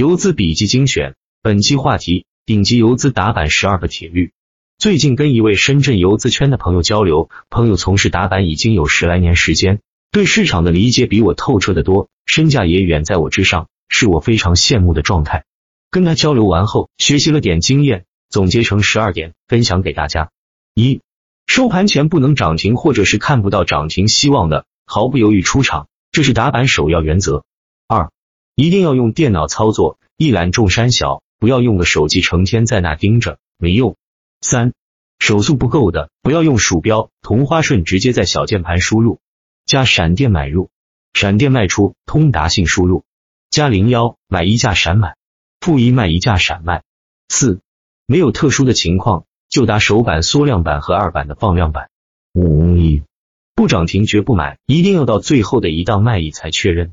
游资笔记精选，本期话题：顶级游资打板十二个铁律。最近跟一位深圳游资圈的朋友交流，朋友从事打板已经有十来年时间，对市场的理解比我透彻的多，身价也远在我之上，是我非常羡慕的状态。跟他交流完后，学习了点经验，总结成十二点，分享给大家。一、收盘前不能涨停或者是看不到涨停希望的，毫不犹豫出场，这是打板首要原则。二、一定要用电脑操作，一览众山小，不要用个手机成天在那盯着，没用。三、手速不够的，不要用鼠标，同花顺直接在小键盘输入，加闪电买入，闪电卖出，通达信输入，加零幺买一价闪买，负一卖一价闪卖。四、没有特殊的情况。就打首板、缩量板和二板的放量板。五一不涨停绝不买，一定要到最后的一档卖一才确认。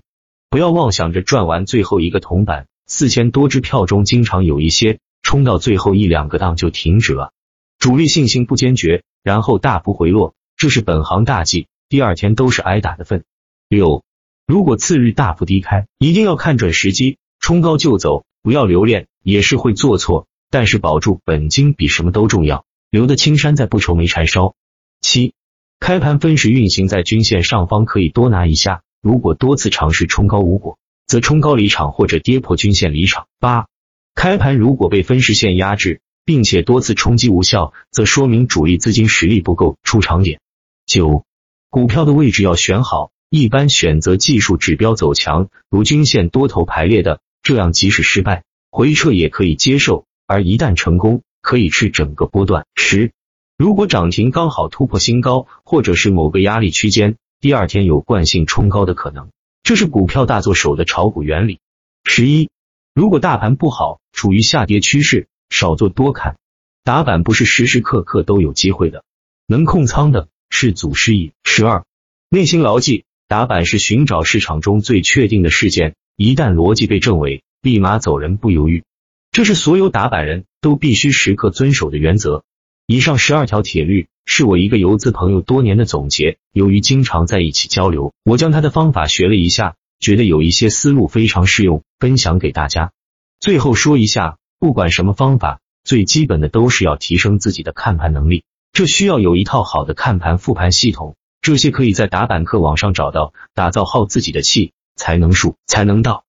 不要妄想着赚完最后一个铜板。四千多支票中，经常有一些冲到最后一两个档就停止了，主力信心不坚决，然后大幅回落，这是本行大忌。第二天都是挨打的份。六，如果次日大幅低开，一定要看准时机，冲高就走，不要留恋，也是会做错。但是保住本金比什么都重要，留得青山在，不愁没柴烧。七，开盘分时运行在均线上方，可以多拿一下。如果多次尝试冲高无果，则冲高离场或者跌破均线离场。八，开盘如果被分时线压制，并且多次冲击无效，则说明主力资金实力不够出场点。九，股票的位置要选好，一般选择技术指标走强，如均线多头排列的，这样即使失败回撤也可以接受。而一旦成功，可以吃整个波段。十，如果涨停刚好突破新高，或者是某个压力区间，第二天有惯性冲高的可能，这是股票大作手的炒股原理。十一，如果大盘不好，处于下跌趋势，少做多看，打板不是时时刻刻都有机会的，能控仓的是祖师爷。十二，内心牢记，打板是寻找市场中最确定的事件，一旦逻辑被证伪，立马走人，不犹豫。这是所有打板人都必须时刻遵守的原则。以上十二条铁律是我一个游资朋友多年的总结。由于经常在一起交流，我将他的方法学了一下，觉得有一些思路非常适用，分享给大家。最后说一下，不管什么方法，最基本的都是要提升自己的看盘能力，这需要有一套好的看盘复盘系统，这些可以在打板课网上找到。打造好自己的气，才能数，才能到。